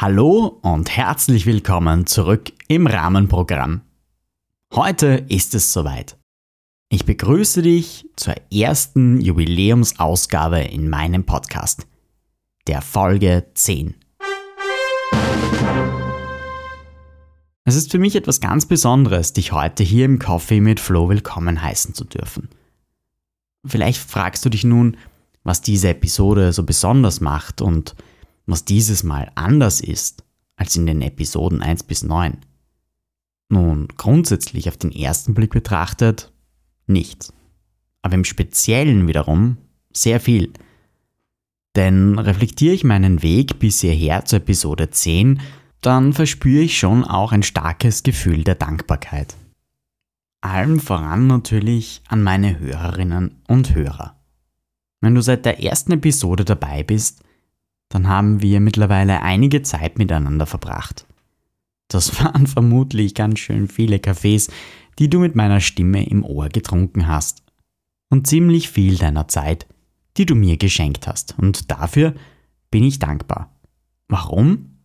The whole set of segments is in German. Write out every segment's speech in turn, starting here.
Hallo und herzlich willkommen zurück im Rahmenprogramm. Heute ist es soweit. Ich begrüße dich zur ersten Jubiläumsausgabe in meinem Podcast, der Folge 10. Es ist für mich etwas ganz Besonderes, dich heute hier im Coffee mit Flo willkommen heißen zu dürfen. Vielleicht fragst du dich nun, was diese Episode so besonders macht und was dieses Mal anders ist als in den Episoden 1 bis 9. Nun, grundsätzlich auf den ersten Blick betrachtet, nichts. Aber im Speziellen wiederum sehr viel. Denn reflektiere ich meinen Weg bis hierher zur Episode 10, dann verspüre ich schon auch ein starkes Gefühl der Dankbarkeit. Allem voran natürlich an meine Hörerinnen und Hörer. Wenn du seit der ersten Episode dabei bist, dann haben wir mittlerweile einige Zeit miteinander verbracht. Das waren vermutlich ganz schön viele Kaffees, die du mit meiner Stimme im Ohr getrunken hast. Und ziemlich viel deiner Zeit, die du mir geschenkt hast. Und dafür bin ich dankbar. Warum?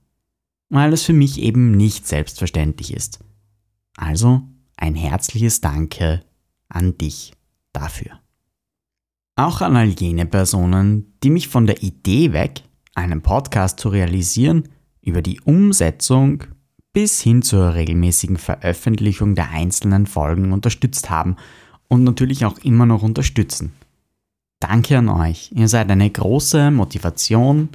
Weil es für mich eben nicht selbstverständlich ist. Also ein herzliches Danke an dich dafür. Auch an all jene Personen, die mich von der Idee weg einen Podcast zu realisieren, über die Umsetzung bis hin zur regelmäßigen Veröffentlichung der einzelnen Folgen unterstützt haben und natürlich auch immer noch unterstützen. Danke an euch, ihr seid eine große Motivation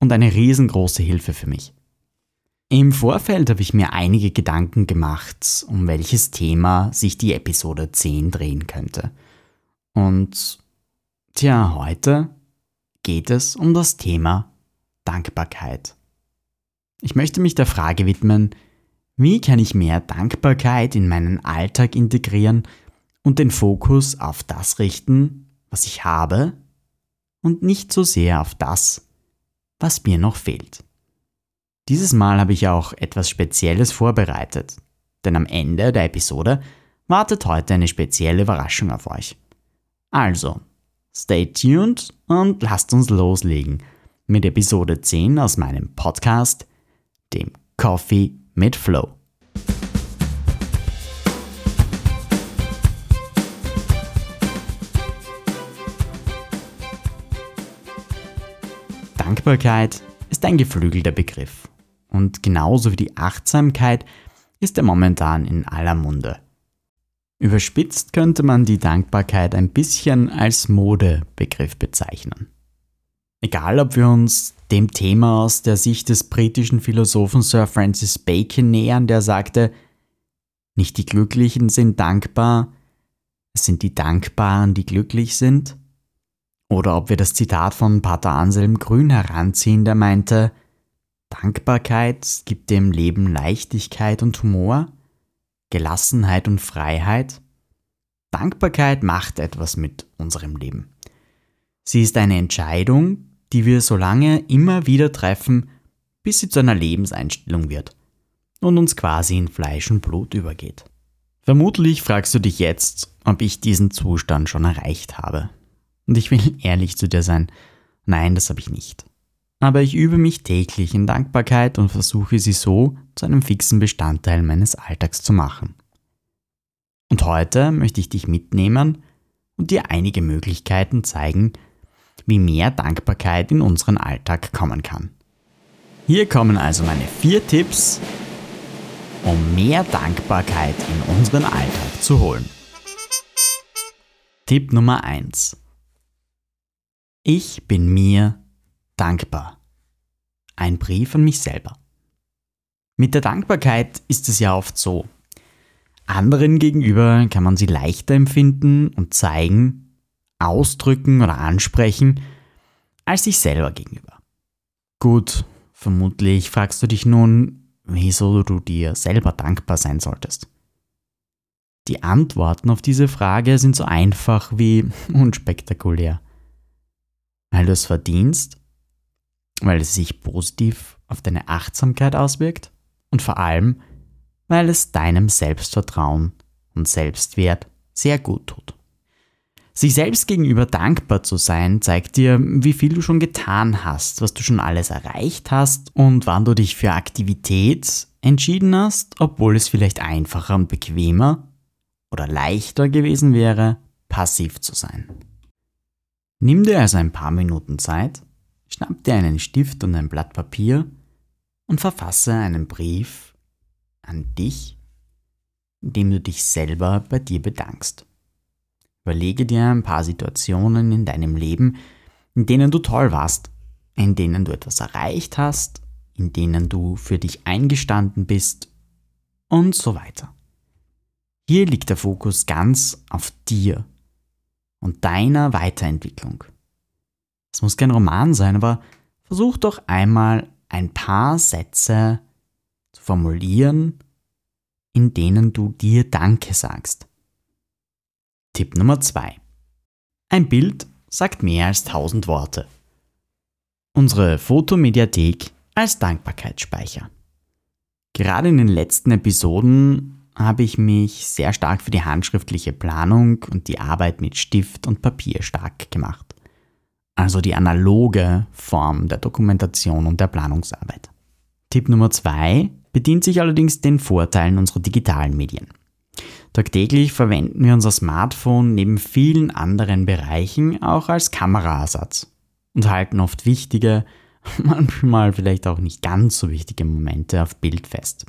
und eine riesengroße Hilfe für mich. Im Vorfeld habe ich mir einige Gedanken gemacht, um welches Thema sich die Episode 10 drehen könnte. Und tja, heute geht es um das Thema Dankbarkeit. Ich möchte mich der Frage widmen, wie kann ich mehr Dankbarkeit in meinen Alltag integrieren und den Fokus auf das richten, was ich habe und nicht so sehr auf das, was mir noch fehlt. Dieses Mal habe ich auch etwas Spezielles vorbereitet, denn am Ende der Episode wartet heute eine spezielle Überraschung auf euch. Also, Stay tuned und lasst uns loslegen mit Episode 10 aus meinem Podcast, dem Coffee mit Flow. Dankbarkeit ist ein geflügelter Begriff und genauso wie die Achtsamkeit ist er momentan in aller Munde. Überspitzt könnte man die Dankbarkeit ein bisschen als Modebegriff bezeichnen. Egal, ob wir uns dem Thema aus der Sicht des britischen Philosophen Sir Francis Bacon nähern, der sagte, nicht die Glücklichen sind dankbar, es sind die Dankbaren, die glücklich sind, oder ob wir das Zitat von Pater Anselm Grün heranziehen, der meinte, Dankbarkeit gibt dem Leben Leichtigkeit und Humor, Gelassenheit und Freiheit. Dankbarkeit macht etwas mit unserem Leben. Sie ist eine Entscheidung, die wir so lange immer wieder treffen, bis sie zu einer Lebenseinstellung wird und uns quasi in Fleisch und Blut übergeht. Vermutlich fragst du dich jetzt, ob ich diesen Zustand schon erreicht habe. Und ich will ehrlich zu dir sein, nein, das habe ich nicht. Aber ich übe mich täglich in Dankbarkeit und versuche sie so zu einem fixen Bestandteil meines Alltags zu machen. Und heute möchte ich dich mitnehmen und dir einige Möglichkeiten zeigen, wie mehr Dankbarkeit in unseren Alltag kommen kann. Hier kommen also meine vier Tipps, um mehr Dankbarkeit in unseren Alltag zu holen. Tipp Nummer 1. Ich bin mir dankbar. Ein Brief an mich selber. Mit der Dankbarkeit ist es ja oft so. Anderen gegenüber kann man sie leichter empfinden und zeigen, ausdrücken oder ansprechen, als sich selber gegenüber. Gut, vermutlich fragst du dich nun, wieso du dir selber dankbar sein solltest. Die Antworten auf diese Frage sind so einfach wie unspektakulär. Weil du es verdienst, weil es sich positiv auf deine Achtsamkeit auswirkt und vor allem, weil es deinem Selbstvertrauen und Selbstwert sehr gut tut. Sich selbst gegenüber dankbar zu sein, zeigt dir, wie viel du schon getan hast, was du schon alles erreicht hast und wann du dich für Aktivität entschieden hast, obwohl es vielleicht einfacher und bequemer oder leichter gewesen wäre, passiv zu sein. Nimm dir also ein paar Minuten Zeit, schnapp dir einen Stift und ein Blatt Papier und verfasse einen Brief an dich, in dem du dich selber bei dir bedankst. Überlege dir ein paar Situationen in deinem Leben, in denen du toll warst, in denen du etwas erreicht hast, in denen du für dich eingestanden bist und so weiter. Hier liegt der Fokus ganz auf dir und deiner Weiterentwicklung. Es muss kein Roman sein, aber versuch doch einmal ein paar Sätze zu formulieren, in denen du dir Danke sagst. Tipp Nummer 2. Ein Bild sagt mehr als tausend Worte. Unsere Fotomediathek als Dankbarkeitsspeicher. Gerade in den letzten Episoden habe ich mich sehr stark für die handschriftliche Planung und die Arbeit mit Stift und Papier stark gemacht. Also die analoge Form der Dokumentation und der Planungsarbeit. Tipp Nummer 2 bedient sich allerdings den Vorteilen unserer digitalen Medien. Tagtäglich verwenden wir unser Smartphone neben vielen anderen Bereichen auch als Kameraersatz und halten oft wichtige, manchmal vielleicht auch nicht ganz so wichtige Momente auf Bild fest.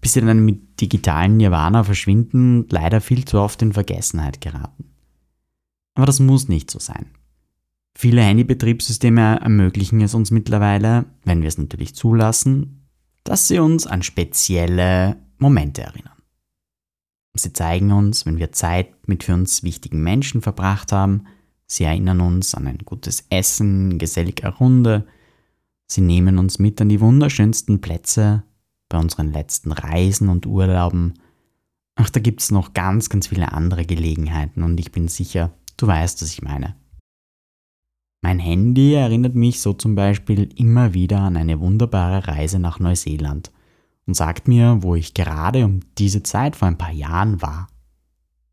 Bis sie dann mit digitalen Nirvana verschwinden und leider viel zu oft in Vergessenheit geraten. Aber das muss nicht so sein. Viele Handybetriebssysteme ermöglichen es uns mittlerweile, wenn wir es natürlich zulassen, dass sie uns an spezielle Momente erinnern. Sie zeigen uns, wenn wir Zeit mit für uns wichtigen Menschen verbracht haben. Sie erinnern uns an ein gutes Essen, gesellige Runde. Sie nehmen uns mit an die wunderschönsten Plätze bei unseren letzten Reisen und Urlauben. Ach, da gibt es noch ganz, ganz viele andere Gelegenheiten und ich bin sicher, du weißt, was ich meine. Mein Handy erinnert mich so zum Beispiel immer wieder an eine wunderbare Reise nach Neuseeland und sagt mir, wo ich gerade um diese Zeit vor ein paar Jahren war.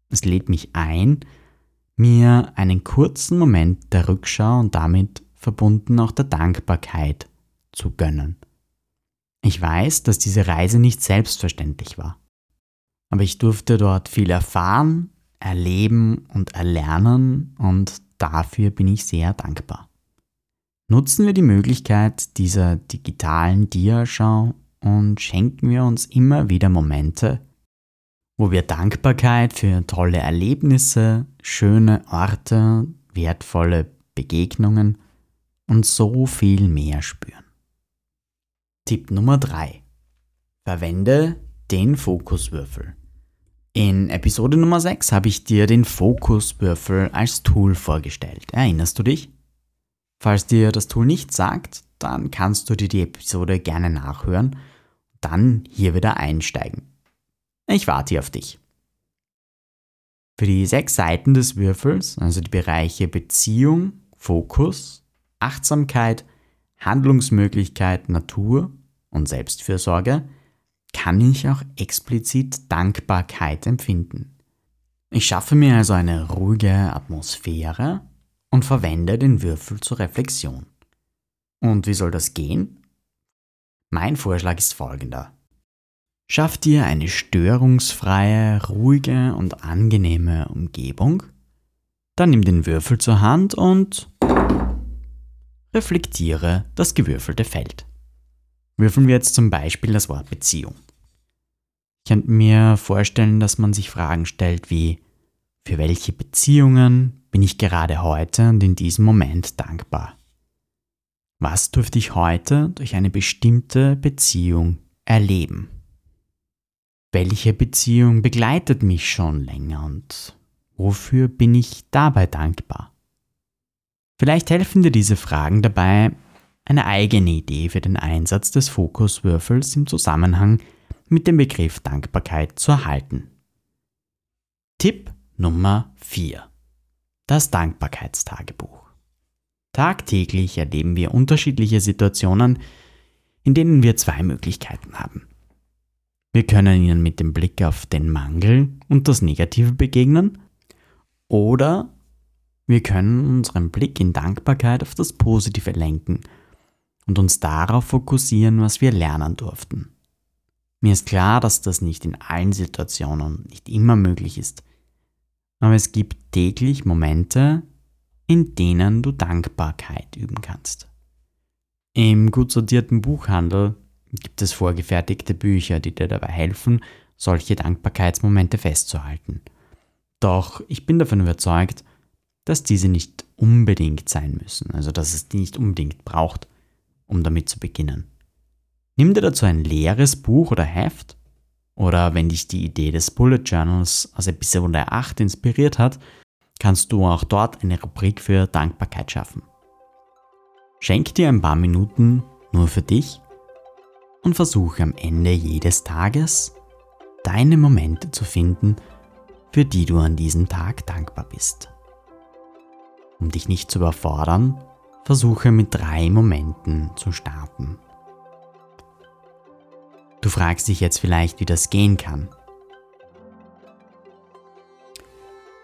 Es lädt mich ein, mir einen kurzen Moment der Rückschau und damit verbunden auch der Dankbarkeit zu gönnen. Ich weiß, dass diese Reise nicht selbstverständlich war. Aber ich durfte dort viel erfahren, erleben und erlernen und dafür bin ich sehr dankbar. Nutzen wir die Möglichkeit dieser digitalen Diaschau und schenken wir uns immer wieder Momente, wo wir Dankbarkeit für tolle Erlebnisse, schöne Orte, wertvolle Begegnungen und so viel mehr spüren. Tipp Nummer 3. Verwende den Fokuswürfel. In Episode Nummer 6 habe ich dir den Fokuswürfel als Tool vorgestellt. Erinnerst du dich? Falls dir das Tool nicht sagt, dann kannst du dir die Episode gerne nachhören dann hier wieder einsteigen. Ich warte hier auf dich. Für die sechs Seiten des Würfels, also die Bereiche Beziehung, Fokus, Achtsamkeit, Handlungsmöglichkeit, Natur und Selbstfürsorge, kann ich auch explizit Dankbarkeit empfinden. Ich schaffe mir also eine ruhige Atmosphäre und verwende den Würfel zur Reflexion. Und wie soll das gehen? Mein Vorschlag ist folgender. Schaff dir eine störungsfreie, ruhige und angenehme Umgebung. Dann nimm den Würfel zur Hand und reflektiere das gewürfelte Feld. Würfeln wir jetzt zum Beispiel das Wort Beziehung. Ich könnte mir vorstellen, dass man sich Fragen stellt wie, für welche Beziehungen bin ich gerade heute und in diesem Moment dankbar? Was durfte ich heute durch eine bestimmte Beziehung erleben? Welche Beziehung begleitet mich schon länger und wofür bin ich dabei dankbar? Vielleicht helfen dir diese Fragen dabei, eine eigene Idee für den Einsatz des Fokuswürfels im Zusammenhang mit dem Begriff Dankbarkeit zu erhalten. Tipp Nummer 4. Das Dankbarkeitstagebuch. Tagtäglich erleben wir unterschiedliche Situationen, in denen wir zwei Möglichkeiten haben. Wir können ihnen mit dem Blick auf den Mangel und das Negative begegnen oder wir können unseren Blick in Dankbarkeit auf das Positive lenken und uns darauf fokussieren, was wir lernen durften. Mir ist klar, dass das nicht in allen Situationen nicht immer möglich ist, aber es gibt täglich Momente, in denen du Dankbarkeit üben kannst. Im gut sortierten Buchhandel gibt es vorgefertigte Bücher, die dir dabei helfen, solche Dankbarkeitsmomente festzuhalten. Doch ich bin davon überzeugt, dass diese nicht unbedingt sein müssen, also dass es die nicht unbedingt braucht, um damit zu beginnen. Nimm dir dazu ein leeres Buch oder Heft oder wenn dich die Idee des Bullet Journals aus Episode 8 inspiriert hat, kannst du auch dort eine Rubrik für Dankbarkeit schaffen. Schenk dir ein paar Minuten nur für dich und versuche am Ende jedes Tages deine Momente zu finden, für die du an diesem Tag dankbar bist. Um dich nicht zu überfordern, versuche mit drei Momenten zu starten. Du fragst dich jetzt vielleicht, wie das gehen kann.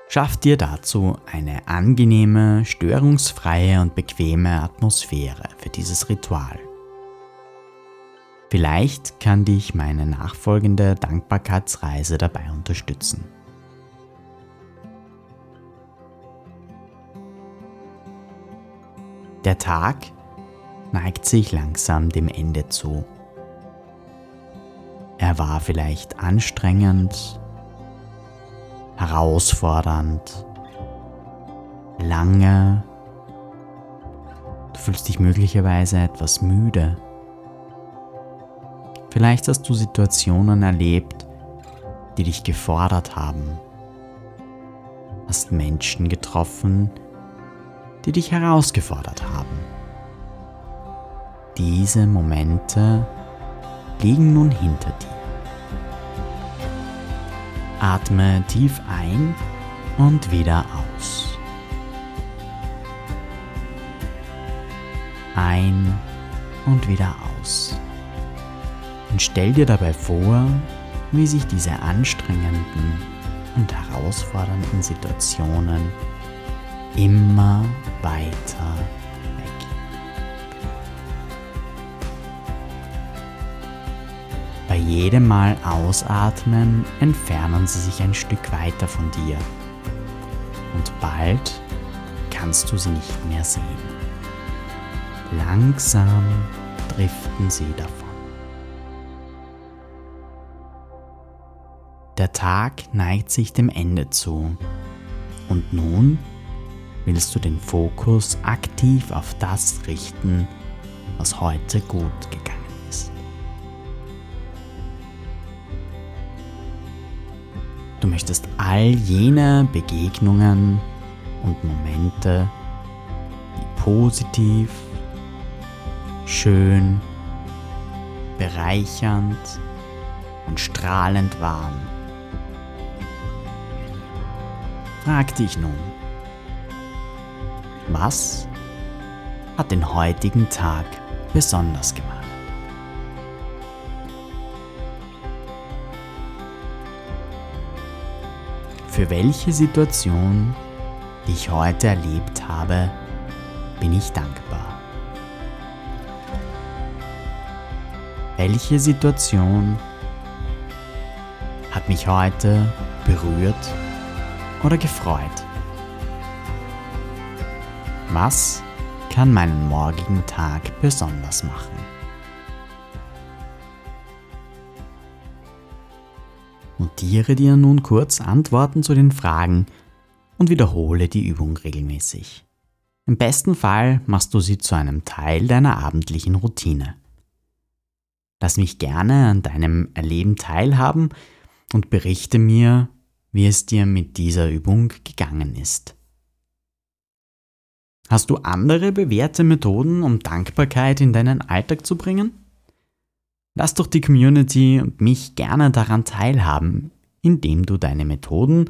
Schaff dir dazu eine angenehme, störungsfreie und bequeme Atmosphäre für dieses Ritual. Vielleicht kann dich meine nachfolgende Dankbarkeitsreise dabei unterstützen. Der Tag neigt sich langsam dem Ende zu. Er war vielleicht anstrengend, herausfordernd, lange. Du fühlst dich möglicherweise etwas müde. Vielleicht hast du Situationen erlebt, die dich gefordert haben. Hast Menschen getroffen, die dich herausgefordert haben. Diese Momente liegen nun hinter dir. Atme tief ein und wieder aus. Ein und wieder aus. Und stell dir dabei vor, wie sich diese anstrengenden und herausfordernden Situationen immer weiter weg. Bei jedem Mal ausatmen entfernen sie sich ein Stück weiter von dir und bald kannst du sie nicht mehr sehen. Langsam driften sie davon. Der Tag neigt sich dem Ende zu und nun willst du den Fokus aktiv auf das richten, was heute gut gegangen ist. Du möchtest all jene Begegnungen und Momente, die positiv, schön, bereichernd und strahlend waren. Frag dich nun, was hat den heutigen Tag besonders gemacht? Für welche Situation, die ich heute erlebt habe, bin ich dankbar? Welche Situation hat mich heute berührt oder gefreut? Was kann meinen morgigen Tag besonders machen? Notiere dir nun kurz Antworten zu den Fragen und wiederhole die Übung regelmäßig. Im besten Fall machst du sie zu einem Teil deiner abendlichen Routine. Lass mich gerne an deinem Erleben teilhaben und berichte mir, wie es dir mit dieser Übung gegangen ist. Hast du andere bewährte Methoden, um Dankbarkeit in deinen Alltag zu bringen? Lass doch die Community und mich gerne daran teilhaben, indem du deine Methoden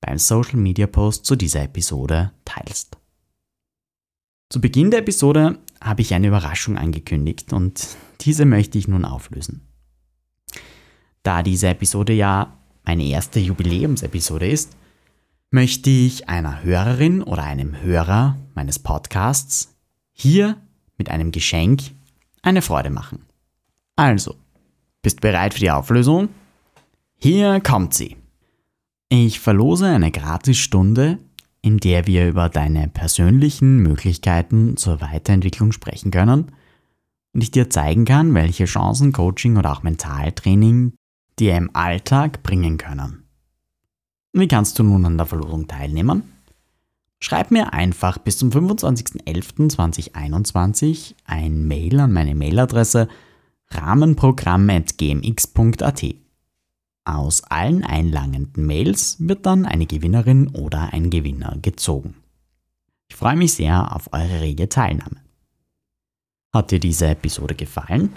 beim Social Media Post zu dieser Episode teilst. Zu Beginn der Episode habe ich eine Überraschung angekündigt und diese möchte ich nun auflösen. Da diese Episode ja meine erste Jubiläumsepisode ist, möchte ich einer Hörerin oder einem Hörer meines Podcasts hier mit einem Geschenk eine Freude machen. Also, bist bereit für die Auflösung? Hier kommt sie. Ich verlose eine Gratisstunde, in der wir über deine persönlichen Möglichkeiten zur Weiterentwicklung sprechen können und ich dir zeigen kann, welche Chancen Coaching oder auch Mentaltraining dir im Alltag bringen können. Wie kannst du nun an der Verlosung teilnehmen? Schreib mir einfach bis zum 25.11.2021 ein Mail an meine Mailadresse rahmenprogramm.gmx.at. Aus allen einlangenden Mails wird dann eine Gewinnerin oder ein Gewinner gezogen. Ich freue mich sehr auf eure rege Teilnahme. Hat dir diese Episode gefallen?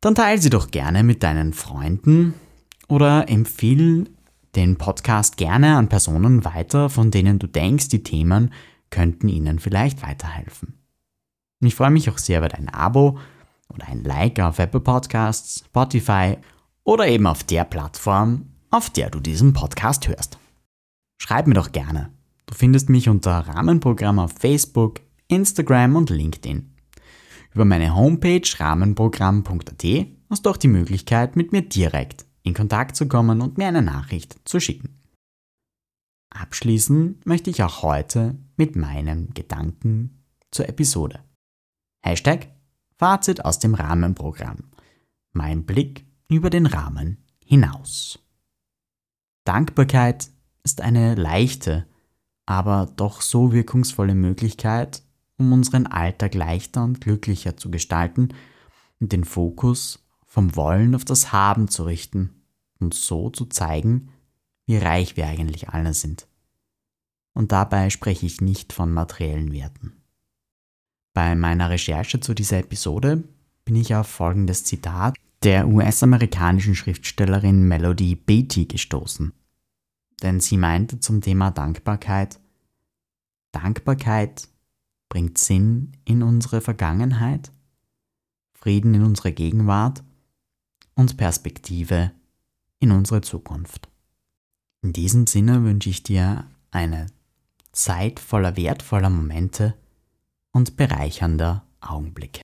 Dann teile sie doch gerne mit deinen Freunden oder empfehle den Podcast gerne an Personen weiter, von denen du denkst, die Themen könnten ihnen vielleicht weiterhelfen. Ich freue mich auch sehr über dein Abo oder ein Like auf Apple Podcasts, Spotify oder eben auf der Plattform, auf der du diesen Podcast hörst. Schreib mir doch gerne. Du findest mich unter Rahmenprogramm auf Facebook, Instagram und LinkedIn. Über meine Homepage rahmenprogramm.at hast du auch die Möglichkeit, mit mir direkt in Kontakt zu kommen und mir eine Nachricht zu schicken. Abschließen möchte ich auch heute mit meinen Gedanken zur Episode. Hashtag Fazit aus dem Rahmenprogramm. Mein Blick über den Rahmen hinaus. Dankbarkeit ist eine leichte, aber doch so wirkungsvolle Möglichkeit, um unseren Alltag leichter und glücklicher zu gestalten und den Fokus vom Wollen auf das Haben zu richten und so zu zeigen, wie reich wir eigentlich alle sind. Und dabei spreche ich nicht von materiellen Werten. Bei meiner Recherche zu dieser Episode bin ich auf folgendes Zitat der US-amerikanischen Schriftstellerin Melody Beatty gestoßen. Denn sie meinte zum Thema Dankbarkeit, Dankbarkeit bringt Sinn in unsere Vergangenheit, Frieden in unsere Gegenwart und Perspektive in unsere Zukunft. In diesem Sinne wünsche ich dir eine Zeit voller wertvoller Momente und bereichernder Augenblicke.